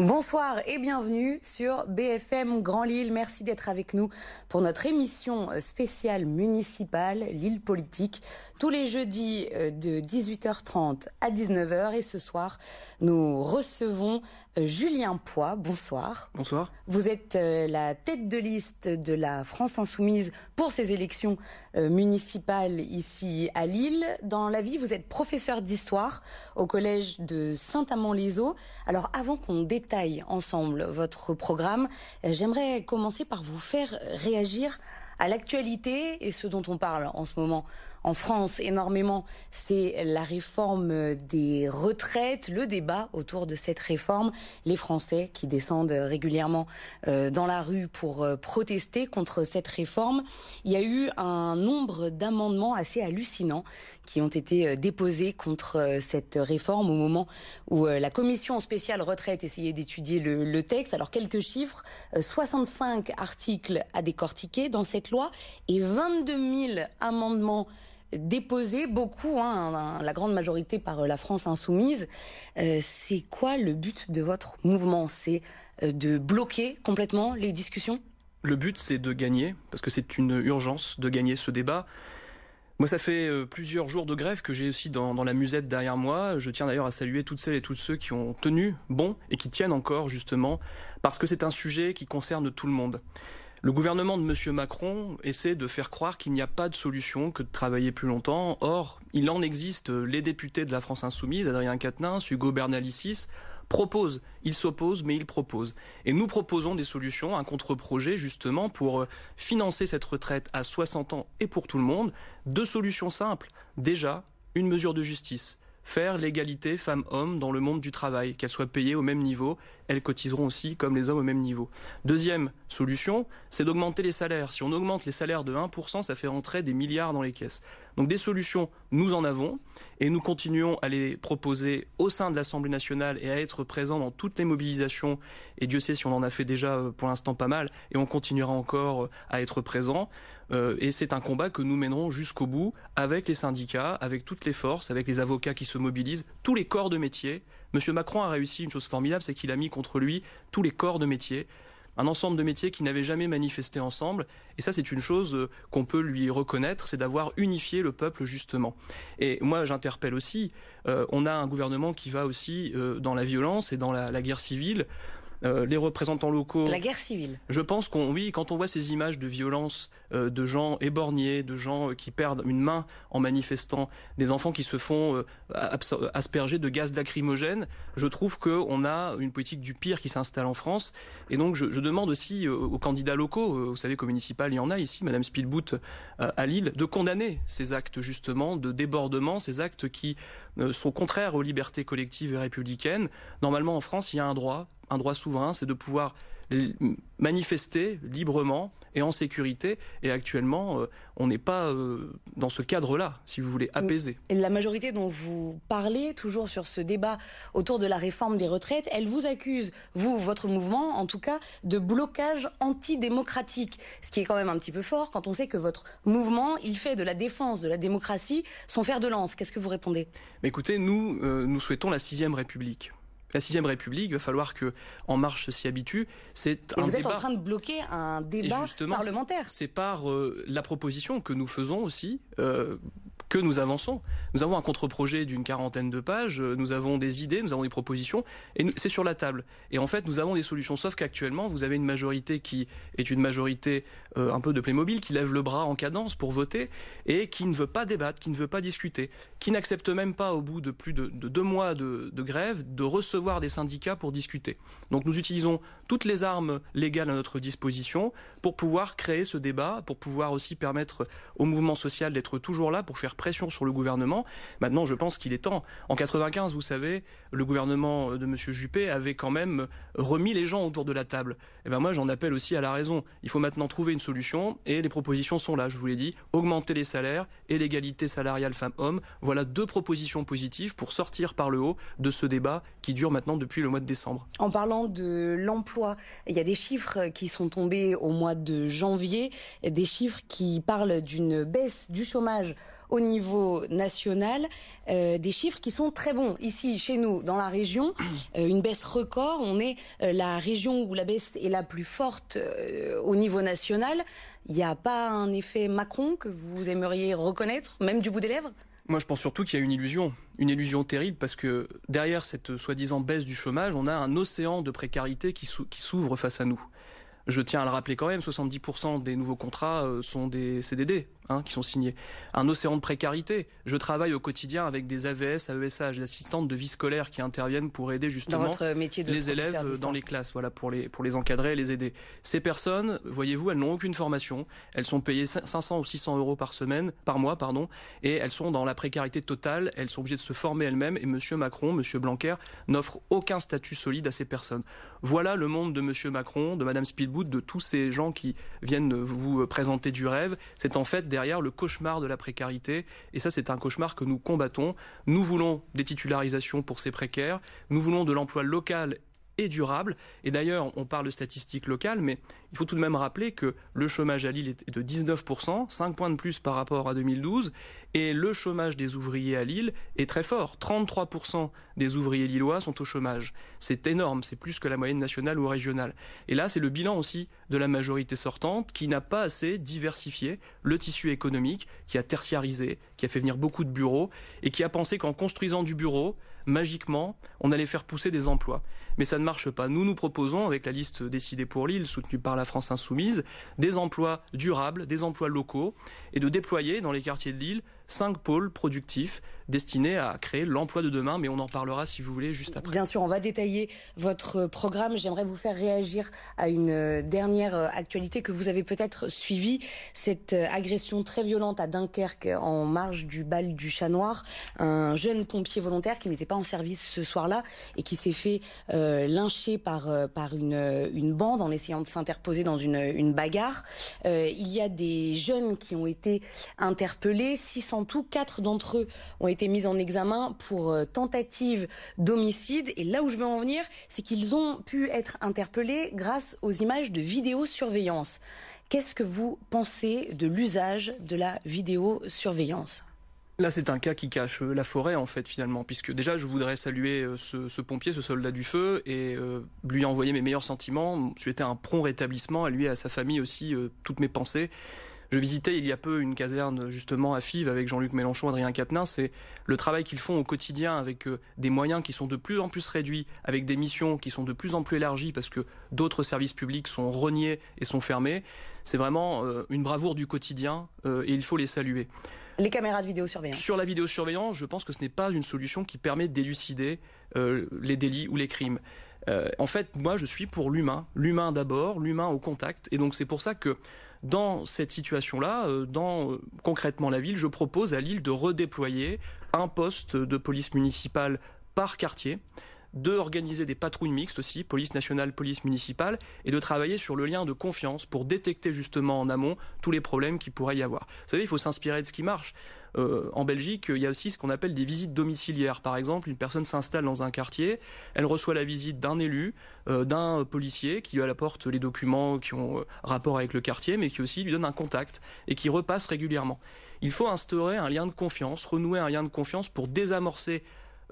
Bonsoir et bienvenue sur BFM Grand Lille. Merci d'être avec nous pour notre émission spéciale municipale Lille Politique tous les jeudis euh, de 18h30 à 19h et ce soir nous recevons Julien Poix. Bonsoir. Bonsoir. Vous êtes euh, la tête de liste de la France Insoumise pour ces élections municipales ici à Lille. Dans la vie, vous êtes professeur d'histoire au collège de Saint-Amand-les-Eaux. Alors avant qu'on détaille ensemble votre programme, j'aimerais commencer par vous faire réagir à l'actualité et ce dont on parle en ce moment en France énormément, c'est la réforme des retraites, le débat autour de cette réforme, les Français qui descendent régulièrement euh, dans la rue pour euh, protester contre cette réforme. Il y a eu un nombre d'amendements assez hallucinants qui ont été euh, déposés contre cette réforme au moment où la commission spéciale retraite essayait d'étudier le, texte. Alors quelques chiffres, 65 articles à décortiquer dans cette loi et 22 000 amendements déposé beaucoup, hein, la grande majorité par euh, la France insoumise. Euh, c'est quoi le but de votre mouvement? C'est euh, de bloquer complètement les discussions? Le but, c'est de gagner, parce que c'est une urgence de gagner ce débat. Moi, ça fait plusieurs jours de grève que j'ai aussi dans, la musette derrière moi. Je tiens d'ailleurs à saluer toutes celles et tous ceux qui ont tenu bon et qui tiennent encore, justement, parce que c'est un sujet qui concerne tout le monde. Le gouvernement de M. Macron essaie de faire croire qu'il n'y a pas de solution que de travailler plus longtemps. Or, il en existe. Les députés de la France Insoumise, Adrien Quatennens, Hugo Bernalicis, proposent. Ils s'opposent, mais ils proposent. Et nous proposons des solutions, un contre-projet justement pour euh, financer cette retraite à 60 ans et pour tout le monde. Deux solutions simples. Déjà, une mesure de justice faire l'égalité femmes-hommes dans le monde du travail, qu'elles soient payées au même niveau, elles cotiseront aussi comme les hommes au même niveau. Deuxième solution, c'est d'augmenter les salaires. Si on augmente les salaires de 1%, ça fait rentrer des milliards dans les caisses. Donc des solutions, nous en avons, et nous continuons à les proposer au sein de l'Assemblée nationale et à être présents dans toutes les mobilisations, et Dieu sait si on en a fait déjà euh, pour l'instant pas mal, et on continuera encore euh, à être présents. Euh, et c'est un combat que nous mènerons jusqu'au bout avec les syndicats, avec toutes les forces, avec les avocats qui se mobilisent, tous les corps de métier. Monsieur Macron a réussi une chose formidable, c'est qu'il a mis contre lui tous les corps de métier un ensemble de métiers qui n'avaient jamais manifesté ensemble. Et ça, c'est une chose euh, qu'on peut lui reconnaître, c'est d'avoir unifié le peuple justement. Et moi, j'interpelle aussi, euh, on a un gouvernement qui va aussi dans la violence et dans la guerre civile. Euh, les représentants locaux. La guerre civile. Je pense qu'on, oui, quand on voit ces images de violence, euh, de gens éborgnés, de gens euh, qui perdent une main en manifestant, des enfants qui se font asperger de gaz lacrymogène, je trouve qu'on a une politique du pire qui s'installe en France. Et donc, je, demande aussi aux candidats locaux, vous savez qu'au municipal, il y en a ici, Madame Spielbout à Lille, de condamner ces actes justement de débordement, ces actes qui sont contraires aux libertés collectives et républicaines. Normalement, en France, il y a un droit un droit souverain, c'est de pouvoir manifester librement et en sécurité. Et actuellement, euh, on n'est pas euh, dans ce cadre-là, si vous voulez, apaisé. Et la majorité dont vous parlez, toujours sur ce débat autour de la réforme des retraites, elle vous accuse, vous, votre mouvement, en tout cas, de blocage antidémocratique. Ce qui est quand même un petit peu fort quand on sait que votre mouvement, il fait de la défense de la démocratie son fer de lance. Qu'est-ce que vous répondez? Écoutez, nous, euh, nous souhaitons la sixième République la sixième République, il va falloir que En Marche s'y habitue. C'est un vous êtes en train de bloquer un débat parlementaire. C'est par euh, la proposition que nous faisons aussi. Euh, que nous avançons. Nous avons un contre-projet d'une quarantaine de pages, euh, nous avons des idées, nous avons des propositions, et c'est sur la table. Et en fait, nous avons des solutions, sauf qu'actuellement, vous avez une majorité qui est une majorité un peu de Playmobil, qui lève le bras en cadence pour voter, et qui ne veut pas débattre, qui ne veut pas discuter, qui n'accepte même pas, au bout de plus de, deux mois de, de grève, de recevoir des syndicats pour discuter. Donc nous utilisons toutes les armes légales à notre disposition pour pouvoir créer ce débat, pour pouvoir aussi permettre au mouvement social d'être toujours là pour faire pression sur le gouvernement. Maintenant, je pense qu'il est temps. En 95, vous savez, le gouvernement de M. Juppé avait quand même remis les gens autour de la table. Et eh ben moi, j'en appelle aussi à la raison. Il faut maintenant trouver une solution et les propositions sont là, je vous l'ai dit. Augmenter les salaires et l'égalité salariale femmes-hommes. Voilà deux propositions positives pour sortir par le haut de ce débat qui dure maintenant depuis le mois de décembre. En parlant de l'emploi, il y a des chiffres qui sont tombés au mois de janvier, des chiffres qui parlent d'une baisse du chômage au niveau national euh, des chiffres qui sont très bons. Ici, chez nous, dans la région, euh, une baisse record. On est euh, la région où la baisse est la plus forte au niveau national. Il n'y a pas un effet Macron que vous aimeriez reconnaître, même du bout des lèvres? Moi, je pense surtout qu'il y a une illusion, une illusion terrible, parce que derrière cette soi-disant baisse du chômage, on a un océan de précarité qui s'ouvre face à nous. Je tiens à le rappeler quand même, 70% des nouveaux contrats sont des CDD, Hein, qui sont signés. Un océan de précarité. Je travaille au quotidien avec des AVS, AESH, des assistantes de vie scolaire qui interviennent pour aider justement les élèves dans les classes, voilà, pour les, pour les encadrer et les aider. Ces personnes, voyez-vous, elles n'ont aucune formation. Elles sont payées 500 ou 600 euros par semaine, par mois, pardon, et elles sont dans la précarité totale. Elles sont obligées de se former elles-mêmes et Monsieur Macron, Monsieur Blanquer n'offre aucun statut solide à ces personnes. Voilà le monde de Monsieur Macron, de Madame De tous ces gens qui viennent vous présenter du rêve. C'est en fait derrière le cauchemar de la précarité. Et ça, c'est un cauchemar que nous combattons. Nous voulons des titularisations pour ces précaires. Nous voulons de l'emploi local et durable. Et d'ailleurs, on parle de statistiques locales, mais il faut tout de même rappeler que le chômage à Lille est de 19%, 5 points de plus par rapport à 2012, et le chômage des ouvriers à Lille est très fort. 33% des ouvriers lillois sont au chômage. C'est énorme, c'est plus que la moyenne nationale ou régionale. Et là, c'est le bilan aussi de la majorité sortante qui n'a pas assez diversifié le tissu économique, qui a tertiarisé, qui a fait venir beaucoup de bureaux, et qui a pensé qu'en construisant du bureau, magiquement, on allait faire pousser des emplois. Mais ça ne marche pas. Nous, nous proposons, avec la liste décidée pour Lille, soutenue par la France Insoumise, des emplois durables, des emplois locaux, et de déployer dans les quartiers de Lille cinq pôles productifs destinés à créer l'emploi de demain, mais on en parlera si vous voulez juste après. Bien sûr, on va détailler votre programme. J'aimerais vous faire réagir à une euh, dernière euh, actualité que vous avez peut-être suivie, cette euh, agression très violente à Dunkerque en marge du bal du Chat Noir. Un jeune pompier volontaire qui n'était pas en service ce soir-là et qui s'est fait lyncher par, par une, bande en essayant de s'interposer dans une, une bagarre. il y a des jeunes qui ont été interpellés, 600 en tout, quatre d'entre eux ont été mis en examen pour euh, tentative d'homicide. Et là où je veux en venir, c'est qu'ils ont pu être interpellés grâce aux images de vidéosurveillance. Qu'est-ce que vous pensez de l'usage de la vidéosurveillance? Là, c'est un cas qui cache euh, la forêt, en fait, finalement, puisque déjà, je voudrais saluer euh, ce, pompier, ce soldat du feu, et lui envoyer mes meilleurs sentiments, souhaiter un prompt rétablissement, à lui et à sa famille aussi, toutes mes pensées. Je visitais il y a peu une caserne justement à Fives avec Jean-Luc Mélenchon, Adrien Quatennens. C'est le travail qu'ils font au quotidien avec euh, des moyens qui sont de plus en plus réduits, avec des missions qui sont de plus en plus élargies parce que d'autres services publics sont reniés et sont fermés. C'est vraiment euh, une bravoure du quotidien euh, et il faut les saluer. Les caméras de vidéosurveillance. Sur la vidéosurveillance, je pense que ce n'est pas une solution qui permet d'élucider les délits ou les crimes. en fait, moi, je suis pour l'humain, l'humain d'abord, l'humain au contact, et donc c'est pour ça que dans cette situation-là, euh, dans euh, concrètement la ville, je propose à Lille de redéployer un poste de police municipale par quartier de organiser des patrouilles mixtes aussi, police nationale, police municipale, et de travailler sur le lien de confiance pour détecter justement en amont tous les problèmes qui pourrait y avoir. Vous savez, il faut s'inspirer de ce qui marche. Euh, en Belgique, il y a aussi ce qu'on appelle des visites domiciliaires. Par exemple, une personne s'installe dans un quartier, elle reçoit la visite d'un élu, euh, d'un policier qui lui apporte les documents qui ont euh, rapport avec le quartier, mais qui aussi lui donne un contact et qui repasse régulièrement. Il faut instaurer un lien de confiance, renouer un lien de confiance pour désamorcer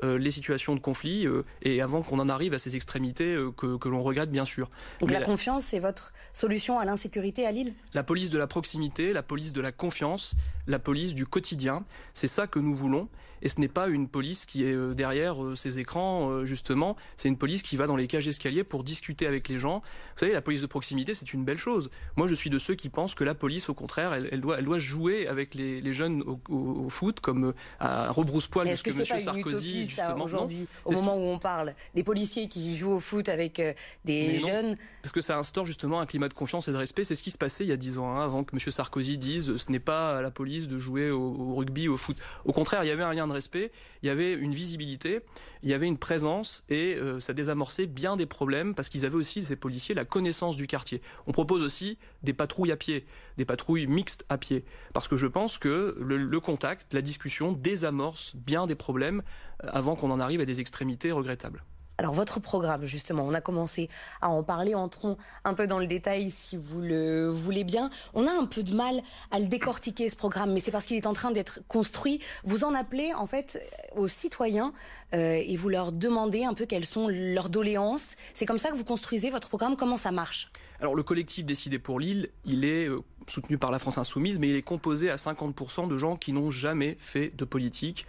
les situations de conflit euh, et avant qu'on en arrive à ces extrémités euh, que, l'on regrette bien sûr. Donc la, confiance, c'est votre solution à l'insécurité à Lille? La police de la proximité, la police de la confiance, la police du quotidien, c'est ça que nous voulons. Et ce n'est pas une police qui est derrière ces écrans, justement. C'est une police qui va dans les cages d'escalier pour discuter avec les gens. Vous savez, la police de proximité, c'est une belle chose. Moi, je suis de ceux qui pensent que la police, au contraire, elle, doit, elle doit jouer avec les, jeunes au, foot, comme à rebrousse-poil, parce que, M. Sarkozy aujourd'hui, au moment où on parle des policiers qui jouent au foot avec euh, des jeunes? Parce que ça instaure justement un climat de confiance et de respect. C'est ce qui se passait il y a dix ans, hein, avant que M. Sarkozy dise ce n'est pas à la police de jouer au, au, rugby, au foot. Au contraire, il y avait un lien respect, il y avait une visibilité, il y avait une présence et euh, ça désamorçait bien des problèmes parce qu'ils avaient aussi, ces policiers, la connaissance du quartier. On propose aussi des patrouilles à pied, des patrouilles mixtes à pied. Parce que je pense que le, le contact, la discussion désamorce bien des problèmes euh, avant qu'on en arrive à des extrémités regrettables. Alors votre programme, justement, on a commencé à en parler, entrons un peu dans le détail si vous le voulez bien. On a un peu de mal à le décortiquer ce programme, mais c'est parce qu'il est en train d'être construit. Vous en appelez en fait aux citoyens euh, et vous leur demandez un peu quelles sont leurs doléances. C'est comme ça que vous construisez votre programme. Comment ça marche? Alors le collectif Décidé pour l'île, il est euh, soutenu par la France Insoumise, mais il est composé à 50% de gens qui n'ont jamais fait de politique.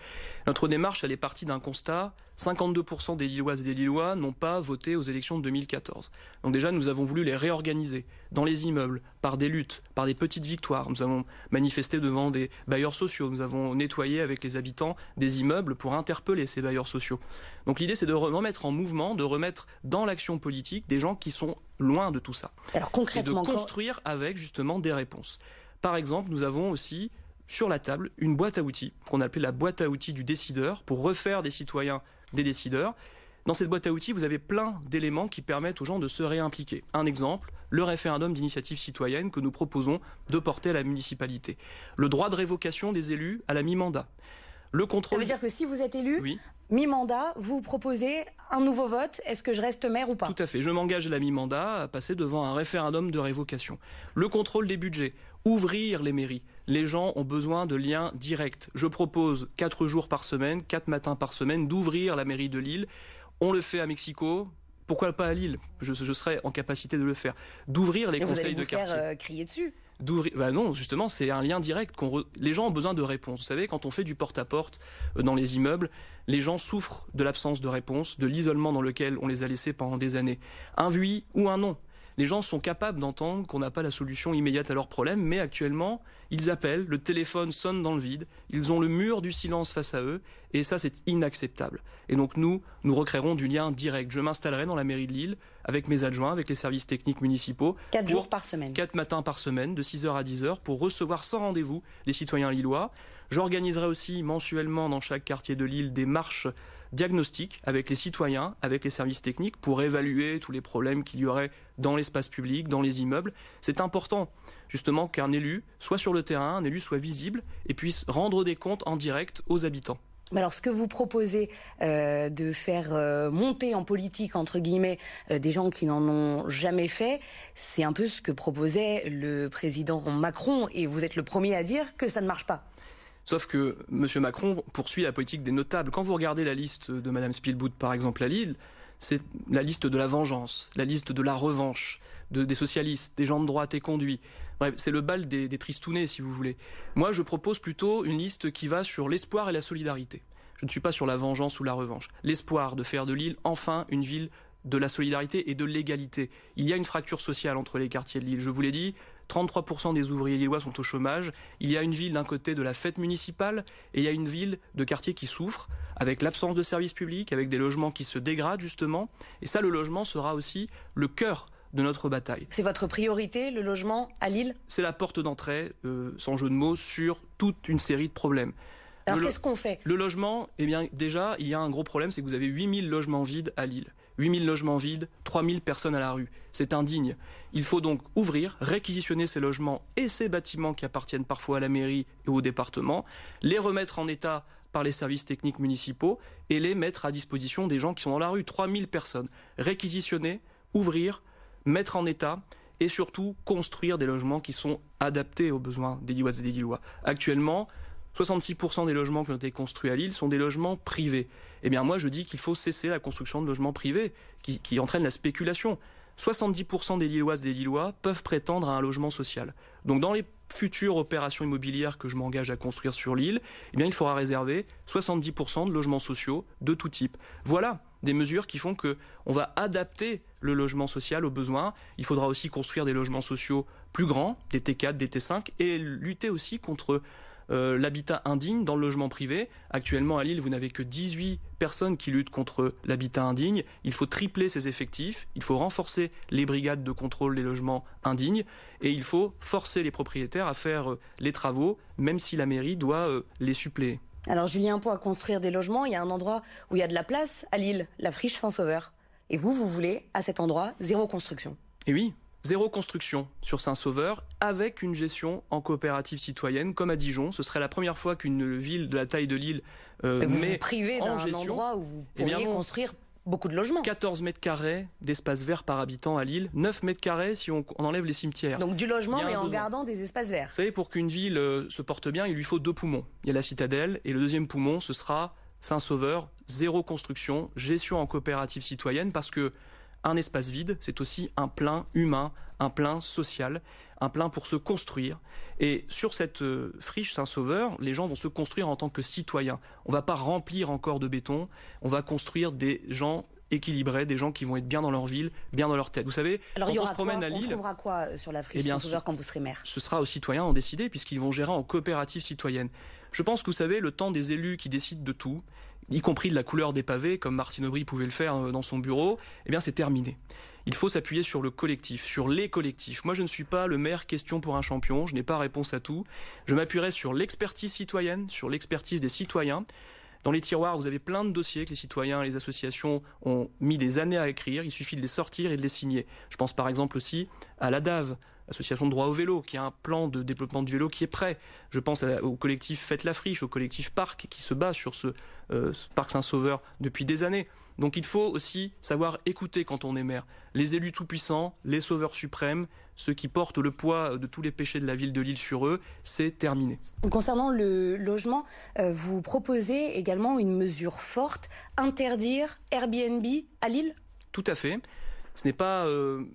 Notre démarche, elle est partie d'un constat. 52% des Lilloises et des Lillois n'ont pas voté aux élections de 2014. Donc déjà, nous avons voulu les réorganiser dans les immeubles, par des luttes, par des petites victoires. Nous avons manifesté devant des bailleurs sociaux, nous avons nettoyé avec les habitants des immeubles pour interpeller ces bailleurs sociaux. Donc l'idée, c'est de remettre en mouvement, de remettre dans l'action politique des gens qui sont loin de tout ça. Alors concrètement, et de construire avec justement des Par exemple, nous avons aussi sur la table une boîte à outils qu'on appelle la boîte à outils du décideur pour refaire des citoyens des décideurs. Dans cette boîte à outils, vous avez plein d'éléments qui permettent aux gens de se réimpliquer. Un exemple, le référendum d'initiative citoyenne que nous proposons de porter à la municipalité. Le droit de révocation des élus à la mi-mandat. Le contrôle. Ça veut dire que si vous êtes élu, mi-mandat, vous proposez un nouveau vote. Est-ce que je reste maire ou pas? Tout à fait. Je m'engage à la mi-mandat à passer devant un référendum de révocation. Le contrôle des budgets. Ouvrir les mairies. Les gens ont besoin de liens directs. Je propose quatre jours par semaine, quatre matins par semaine, d'ouvrir la mairie de Lille. On le fait à Mexico, pourquoi pas à Lille je, serais en capacité de le faire. D'ouvrir les conseils de quartier. Faire, euh, crier dessus d'ouvrir. Bah non, justement, c'est un lien direct. Qu'on Les gens ont besoin de réponses. Vous savez, quand on fait du porte-à-porte euh, dans les immeubles, les gens souffrent de l'absence de réponse, de l'isolement dans lequel on les a laissés pendant des années. Un oui ou un non. Les gens sont capables d'entendre qu'on n'a pas la solution immédiate à leurs problèmes, mais actuellement, ils appellent, le téléphone sonne dans le vide, ils ont le mur du silence face à eux, et ça, c'est inacceptable. Et donc nous, nous recréerons du lien direct. Je m'installerai dans la mairie de Lille avec mes adjoints, avec les services techniques municipaux. Quatre jours par semaine. Quatre matins par semaine, de 6h à 10h, pour recevoir sans rendez-vous des citoyens lillois. J'organiserai aussi mensuellement dans chaque quartier de Lille des marches diagnostic avec les citoyens, avec les services techniques pour évaluer tous les problèmes qu'il y aurait dans l'espace public, dans les immeubles. C'est important justement qu'un élu soit sur le terrain, un élu soit visible et puisse rendre des comptes en direct aux habitants. Alors, ce que vous proposez euh, de faire euh, monter en politique, entre guillemets, euh, des gens qui n'en ont jamais fait, c'est un peu ce que proposait le président Macron. Et vous êtes le premier à dire que ça ne marche pas. Sauf que M. Macron poursuit la politique des notables. Quand vous regardez la liste de Mme Spielbout, par exemple, à Lille, c'est la liste de la vengeance, la liste de la revanche, des socialistes, des gens de droite et conduits. Bref, c'est le bal des, des tristounets, si vous voulez. Moi, je propose plutôt une liste qui va sur l'espoir et la solidarité. Je ne suis pas sur la vengeance ou la revanche. L'espoir de faire de Lille enfin une ville de la solidarité et de l'égalité. Il y a une fracture sociale entre les quartiers de Lille. Je vous l'ai dit, 33% des ouvriers lillois sont au chômage. Il y a une ville d'un côté de la fête municipale et il y a une ville de quartier qui souffre avec l'absence de services publics, avec des logements qui se dégradent justement. Et ça, le logement sera aussi le cœur de notre bataille. C'est votre priorité, le logement à Lille? C'est la porte d'entrée, euh, sans jeu de mots, sur toute une série de problèmes. Alors qu'est-ce qu'on fait? Le logement, eh bien déjà, il y a un gros problème, c'est que vous avez 8000 logements vides à Lille. 8000 logements vides, 3000 personnes à la rue. C'est indigne. Il faut donc ouvrir, réquisitionner ces logements et ces bâtiments qui appartiennent parfois à la mairie et au département, les remettre en état par les services techniques municipaux et les mettre à disposition des gens qui sont dans la rue. 3000 personnes. Réquisitionner, ouvrir, mettre en état et surtout construire des logements qui sont adaptés aux besoins des Lilloises et des Lillois. Actuellement, 66% des logements qui ont été construits à Lille sont des logements privés. Eh bien, moi, je dis qu'il faut cesser la construction de logements privés qui, qui entraînent la spéculation. 70% des Lilloises et des Lillois peuvent prétendre à un logement social. Donc, dans les futures opérations immobilières que je m'engage à construire sur l'île, eh bien, il faudra réserver 70% de logements sociaux de tout type. Voilà des mesures qui font que on va adapter le logement social aux besoins. Il faudra aussi construire des logements sociaux plus grands, des T4, des T5, et lutter aussi contre euh, l'habitat indigne dans le logement privé. Actuellement, à Lille, vous n'avez que 18 personnes qui luttent contre l'habitat indigne. Il faut tripler ces effectifs, il faut renforcer les brigades de contrôle des logements indignes et il faut forcer les propriétaires à faire euh, les travaux, même si la mairie doit euh, les suppléer. Alors Julien Po à construire des logements, il y a un endroit où il y a de la place à Lille, la friche Saint-Sauveur. Et vous, vous voulez, à cet endroit, zéro construction. Et oui, Zéro construction sur Saint-Sauveur avec une gestion en coopérative citoyenne comme à Dijon. Ce serait la première fois qu'une ville de la taille de Lille euh, met vous privez d'un endroit où vous eh pourriez construire beaucoup de logements. 14 mètres carrés d'espace vert par habitant à Lille, 9 mètres carrés si on, enlève les cimetières. Donc du logement, mais en gardant des espaces verts. Vous savez, pour qu'une ville euh, se porte bien, il lui faut deux poumons. Il y a la citadelle, et le deuxième poumon, ce sera Saint-Sauveur, zéro construction, gestion en coopérative citoyenne, parce que un espace vide, c'est aussi un plein humain, un plein social, un plein pour se construire. Et sur cette euh, friche Saint-Sauveur, les gens vont se construire en tant que citoyens. On ne va pas remplir encore de béton, on va construire des gens équilibrés, des gens qui vont être bien dans leur ville, bien dans leur tête. Vous savez, quand on se promène à Lille, on trouvera quoi euh, sur la friche eh Saint-Sauveur quand vous serez maire? Ce sera aux citoyens en décider puisqu'ils vont gérer en coopérative citoyenne. Je pense que vous savez, le temps des élus qui décident de tout, y compris de la couleur des pavés, comme Martine Aubry pouvait le faire euh, dans son bureau, eh bien c'est terminé. Il faut s'appuyer sur le collectif, sur les collectifs. Moi, je ne suis pas le maire question pour un champion, je n'ai pas réponse à tout. Je m'appuierai sur l'expertise citoyenne, sur l'expertise des citoyens. Dans les tiroirs, vous avez plein de dossiers que les citoyens et les associations ont mis des années à écrire. Il suffit de les sortir et de les signer. Je pense par exemple aussi à la DAV, Association de droit au vélo, qui a un plan de développement du vélo qui est prêt. Je pense au collectif Faites la friche, au collectif Parc, qui se bat sur ce, euh, ce Parc Saint-Sauveur depuis des années. Donc il faut aussi savoir écouter quand on est maire. Les élus tout-puissants, les sauveurs suprêmes, ceux qui portent le poids de tous les péchés de la ville de Lille sur eux, c'est terminé. Concernant le logement, euh, vous proposez également une mesure forte, interdire Airbnb à Lille? Tout à fait. Ce n'est pas euh,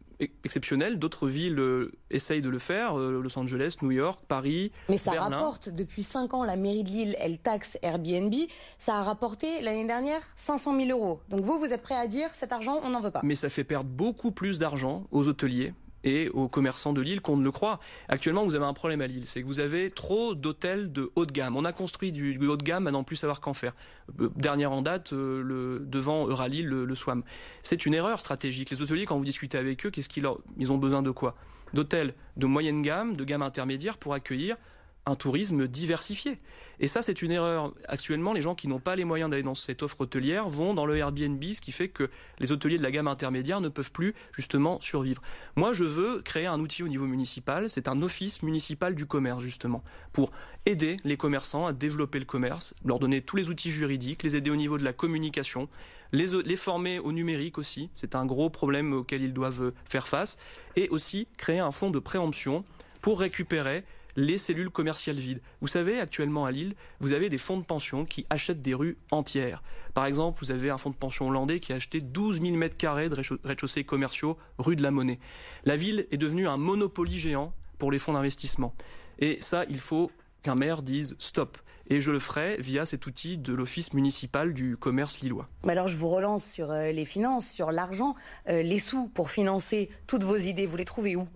exceptionnel. D'autres villes euh, essayent de le faire, euh, Los Angeles, New York, Paris. Mais ça rapporte, depuis 5 ans, la mairie de Lille, elle taxe Airbnb. Ça a rapporté l'année dernière 500 000 euros. Donc vous, vous êtes prêt à dire cet argent, on n'en veut pas. Mais ça fait perdre beaucoup plus d'argent aux hôteliers et aux commerçants de Lille qu'on ne le croit. Actuellement, vous avez un problème à Lille, c'est que vous avez trop d'hôtels de haut de gamme. On a construit du, haut de gamme à n'en plus savoir qu'en faire. Euh, dernière en date, euh, devant Euralille, le, le SWAM. C'est une erreur stratégique. Les hôteliers, quand vous discutez avec eux, qu'est-ce qu'ils ils ont besoin de quoi? D'hôtels de moyenne gamme, de gamme intermédiaire pour accueillir un tourisme diversifié. Et ça, c'est une erreur. Actuellement, les gens qui n'ont pas les moyens d'aller dans cette offre hôtelière vont dans le Airbnb, ce qui fait que les hôteliers de la gamme intermédiaire ne peuvent plus justement survivre. Moi, je veux créer un outil au niveau municipal. C'est un office municipal du commerce, justement, pour aider les commerçants à développer le commerce, leur donner tous les outils juridiques, les aider au niveau de la communication, les, les former au numérique aussi. C'est un gros problème auquel ils doivent faire face. Et aussi créer un fonds de préemption pour récupérer les cellules commerciales vides. Vous savez, actuellement à Lille, vous avez des fonds de pension qui achètent des rues entières. Par exemple, vous avez un fonds de pension hollandais qui a acheté 12 000 mètres carrés de rez-de-chaussée commerciaux rue de la Monnaie. La ville est devenue un monopoly géant pour les fonds d'investissement. Et ça, il faut qu'un maire dise stop. Et je le ferai via cet outil de l'Office municipal du commerce lillois. Mais alors je vous relance sur euh, les finances, sur l'argent. Euh, les sous pour financer toutes vos idées, vous les trouvez où?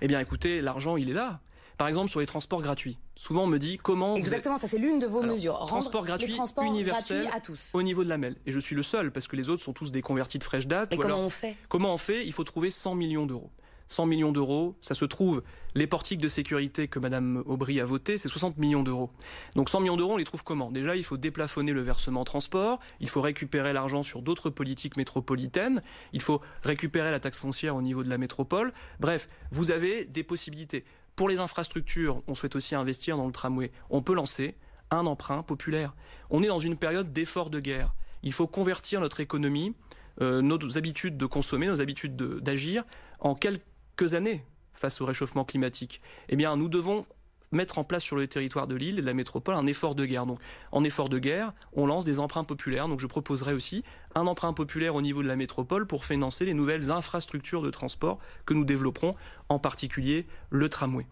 Eh bien écoutez, l'argent, il est là. Par exemple, sur les transports gratuits. Souvent, on me dit comment. Exactement, ça c'est l'une de vos mesures. Rendre transport gratuit, les transports universel à tous. Au niveau de la MEL. Et je suis le seul, parce que les autres sont tous des convertis de fraîche date. Et comment on fait? Comment on fait? Il faut trouver 100 millions d'euros. 100 millions d'euros, ça se trouve, les portiques de sécurité que Madame Aubry a voté, c'est 60 millions d'euros. Donc 100 millions d'euros, on les trouve comment? Déjà, il faut déplafonner le versement transport, il faut récupérer l'argent sur d'autres politiques métropolitaines, il faut récupérer la taxe foncière au niveau de la métropole. Bref, vous avez des possibilités. Pour les infrastructures, on souhaite aussi investir dans le tramway. On peut lancer un emprunt populaire. On est dans une période d'effort de guerre. Il faut convertir notre économie, euh, nos habitudes de consommer, nos habitudes d'agir en quelques années face au réchauffement climatique. Eh bien, nous devons mettre en place sur le territoire de l'île et de la métropole un effort de guerre. Donc, en effort de guerre, on lance des emprunts populaires. Donc, je proposerai aussi un emprunt populaire au niveau de la métropole pour financer les nouvelles infrastructures de transport que nous développerons, en particulier le tramway.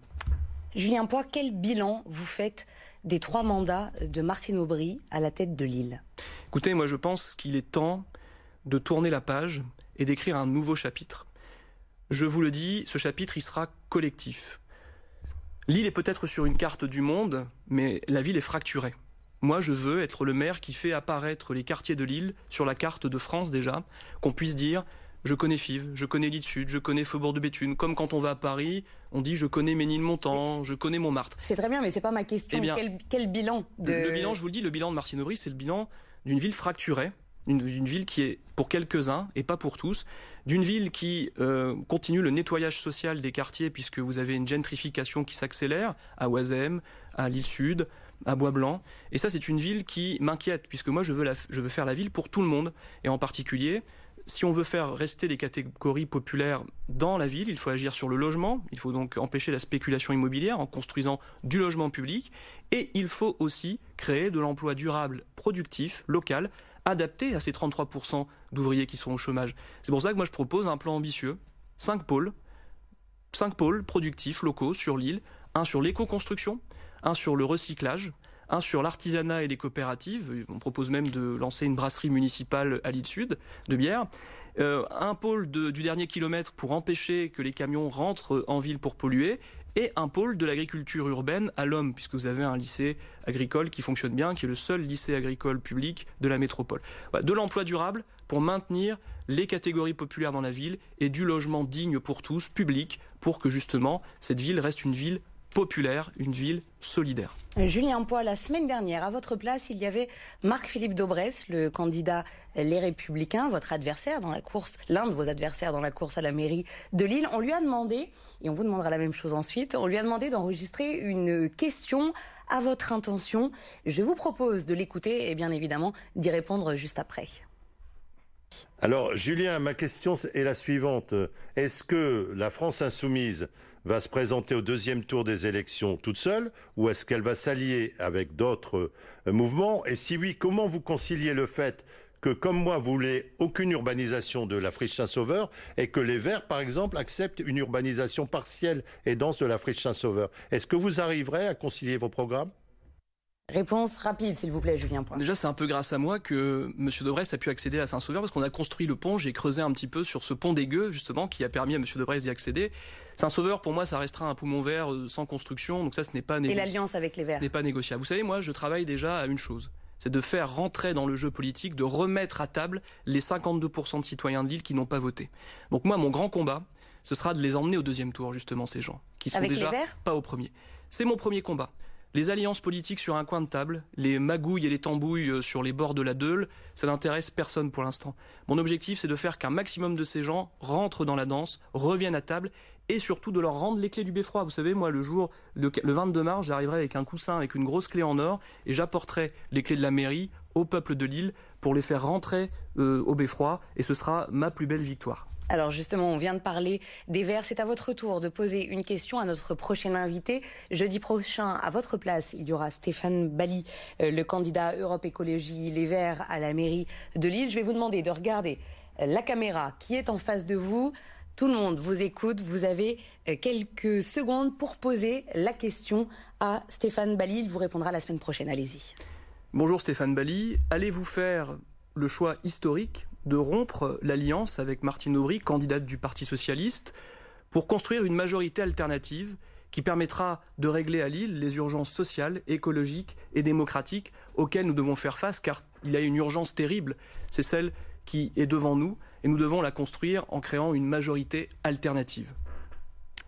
Julien Poix, quel bilan vous faites des trois mandats de Martine Aubry à la tête de l'île Écoutez, moi je pense qu'il est temps de tourner la page et d'écrire un nouveau chapitre. Je vous le dis, ce chapitre, il sera collectif. L'île est peut-être sur une carte du monde, mais la ville est fracturée. Moi, je veux être le maire qui fait apparaître les quartiers de l'île sur la carte de France déjà, qu'on puisse dire je connais Fives, je connais l'île Sud, je connais Faubourg de Béthune. Comme quand on va à Paris, on dit je connais Ménilmontant, je connais Montmartre. C'est très bien, mais c'est pas ma question. Eh quel, bilan de... le, bilan, je vous le dis, le bilan de Martine Aubry, c'est le bilan d'une ville fracturée, d'une ville qui est pour quelques-uns et pas pour tous, d'une ville qui euh, continue le nettoyage social des quartiers puisque vous avez une gentrification qui s'accélère à Oisem, à l'île Sud, à Bois-Blanc. Et ça, c'est une ville qui m'inquiète, puisque moi, je veux, je veux faire la ville pour tout le monde, et en particulier si on veut faire rester les catégories populaires dans la ville, il faut agir sur le logement, il faut donc empêcher la spéculation immobilière en construisant du logement public, et il faut aussi créer de l'emploi durable, productif, local, adapté à ces 33% d'ouvriers qui sont au chômage. C'est pour ça que moi je propose un plan ambitieux, 5 pôles, 5 pôles productifs locaux sur l'île, un sur l'éco-construction, un sur le recyclage, un sur l'artisanat et les coopératives. On propose même de lancer une brasserie municipale à l'île sud de bière. Euh, un pôle du dernier kilomètre pour empêcher que les camions rentrent en ville pour polluer et un pôle de l'agriculture urbaine à l'homme, puisque vous avez un lycée agricole qui fonctionne bien, qui est le seul lycée agricole public de la métropole. de l'emploi durable pour maintenir les catégories populaires dans la ville et du logement digne pour tous, public, pour que justement cette ville reste une ville populaire, une ville solidaire. Julien Poix, la semaine dernière, à votre place, il y avait Marc-Philippe Daubresse, le candidat Les Républicains, votre adversaire dans la course, l'un de vos adversaires dans la course à la mairie de Lille. On lui a demandé, et on vous demandera la même chose ensuite, on lui a demandé d'enregistrer une question à votre intention. Je vous propose de l'écouter et bien évidemment d'y répondre juste après. Alors, Julien, ma question est la suivante. Est-ce que la France insoumise va se présenter au deuxième tour des élections toute seule ou est-ce qu'elle va s'allier avec d'autres euh, mouvements? Et si oui, comment vous conciliez le fait que, comme moi, vous voulez aucune urbanisation de la friche Saint-Sauveur et que les Verts, par exemple, acceptent une urbanisation partielle et dense de la friche Saint-Sauveur? Est-ce que vous arriverez à concilier vos programmes? Réponse rapide, s'il vous plaît, Julien Point. Déjà, c'est un peu grâce à moi que M. Debresse a pu accéder à Saint-Sauveur parce qu'on a construit le pont. J'ai creusé un petit peu sur ce pont des Gueux, justement, qui a permis à M. Debresse d'y accéder. Saint-Sauveur, pour moi, ça restera un poumon vert euh, sans construction, donc ça, ce n'est pas négociable. Et l'alliance avec les Verts Ce n'est pas négociable. Vous savez, moi, je travaille déjà à une chose c'est de faire rentrer dans le jeu politique, de remettre à table les 52% de citoyens de l'île qui n'ont pas voté. Donc moi, mon grand combat, ce sera de les emmener au deuxième tour, justement, ces gens, qui sont déjà pas au premier. C'est mon premier combat. Les alliances politiques sur un coin de table, les magouilles et les tambouilles euh, sur les bords de la Deule, ça n'intéresse personne pour l'instant. Mon objectif, c'est de faire qu'un maximum de ces gens rentrent dans la danse, reviennent à table et surtout de leur rendre les clés du beffroi. Vous savez, moi, le jour, le, 22 mars, j'arriverai avec un coussin, avec une grosse clé en or, et j'apporterai les clés de la mairie au peuple de Lille pour les faire rentrer euh, au beffroi, et ce sera ma plus belle victoire. Alors justement, on vient de parler des Verts. C'est à votre tour de poser une question à notre prochain invité. Jeudi prochain, à votre place, il y aura Stéphane Bali, euh, le candidat Europe Écologie Les Verts à la mairie de Lille. Je vais vous demander de regarder la caméra qui est en face de vous. Tout le monde vous écoute. Vous avez euh, quelques secondes pour poser la question à Stéphane Bali. Il vous répondra la semaine prochaine. Allez-y. Bonjour Stéphane Bali. Allez-vous faire le choix historique de rompre l'alliance avec Martine Aubry, candidate du Parti socialiste, pour construire une majorité alternative qui permettra de régler à Lille les urgences sociales, écologiques et démocratiques auxquelles nous devons faire face, car il y a une urgence terrible, c'est celle qui est devant nous, et nous devons la construire en créant une majorité alternative.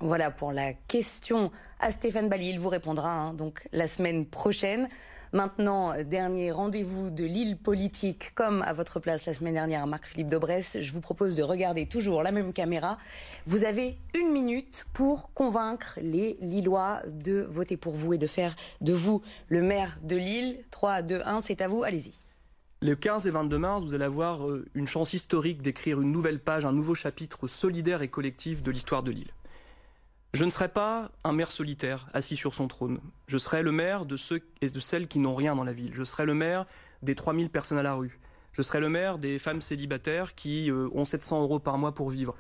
Voilà pour la question à Stéphane Bali. Il vous répondra hein, donc la semaine prochaine. Maintenant, dernier rendez-vous de l'île politique, comme à votre place la semaine dernière Marc-Philippe Daubresse. Je vous propose de regarder toujours la même caméra. Vous avez une minute pour convaincre les Lillois de voter pour vous et de faire de vous le maire de Lille. 3, 2, 1, c'est à vous. Allez-y. Le 15 et 22 mars, vous allez avoir euh, une chance historique d'écrire une nouvelle page, un nouveau chapitre solidaire et collectif de l'histoire de l'île. Je ne serai pas un maire solitaire assis sur son trône. Je serai le maire de ceux et de celles qui n'ont rien dans la ville. Je serai le maire des 3000 personnes à la rue. Je serai le maire des femmes célibataires qui euh, ont 700 euros par mois pour vivre.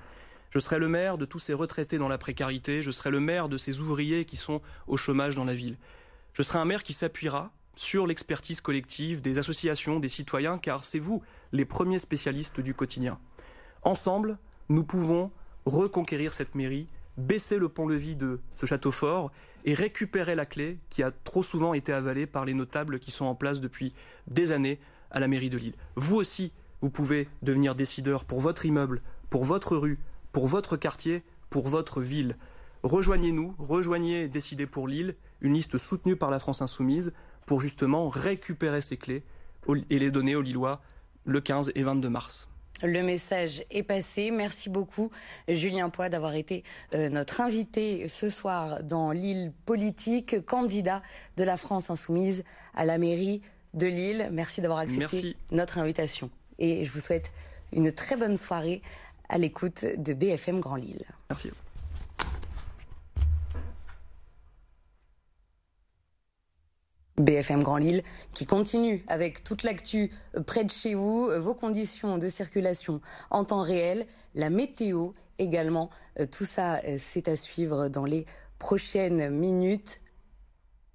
Je serai le maire de tous ces retraités dans la précarité. Je serai le maire de ces ouvriers qui sont au chômage dans la ville. Je serai un maire qui s'appuiera sur l'expertise collective des associations, des citoyens, car c'est vous les premiers spécialistes du quotidien. Ensemble, nous pouvons reconquérir cette mairie, baisser le pont-levis de ce château fort et récupérer la clé qui a trop souvent été avalée par les notables qui sont en place depuis des années à la mairie de Lille. Vous aussi, vous pouvez devenir décideur pour votre immeuble, pour votre rue, pour votre quartier, pour votre ville. Rejoignez-nous, rejoignez Décider pour Lille, une liste soutenue par la France Insoumise pour justement récupérer ces clés et les donner aux Lillois le 15 et 22 mars. Le message est passé. Merci beaucoup, Julien Poix, d'avoir été euh, notre invité ce soir dans l'île politique, candidat de la France insoumise à la mairie de Lille. Merci d'avoir accepté notre invitation. Et je vous souhaite une très bonne soirée à l'écoute de BFM Grand Lille. Merci. BFM Grand Lille qui continue avec toute l'actu près de chez vous, vos conditions de circulation en temps réel, la météo également. Euh, tout ça, euh, c'est à suivre dans les prochaines minutes.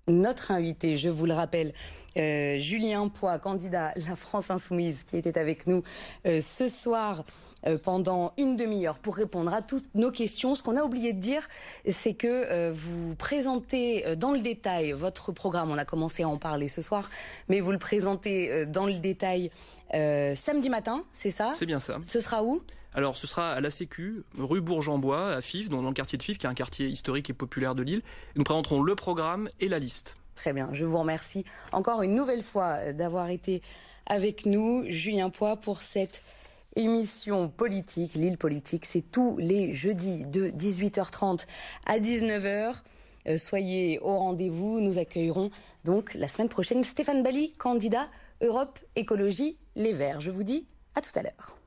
Notre invité, je vous le rappelle, euh, Julien Poix, candidat La France Insoumise, qui était avec nous ce soir euh, pendant une demi-heure pour répondre à toutes nos questions. Ce qu'on a oublié de dire, c'est que euh, vous présentez euh, dans le détail votre programme. On a commencé à en parler ce soir, mais vous le présentez dans le détail samedi matin, c'est ça? C'est bien ça. Ce sera où? Alors, ce sera à la Sécu, rue Bourg-en-Bois, à Fif, dans le quartier de Fif, qui est un quartier historique et populaire de Lille. Nous présenterons le programme et la liste. Très bien, je vous remercie encore une nouvelle fois d'avoir été avec nous, Julien Poix, pour cette émission politique. L'île politique, c'est tous les jeudis de 18h30 à 19h. Euh, soyez au rendez-vous. Nous accueillerons donc la semaine prochaine Stéphane Bali, candidat Europe Écologie Les Verts. Je vous dis à tout à l'heure.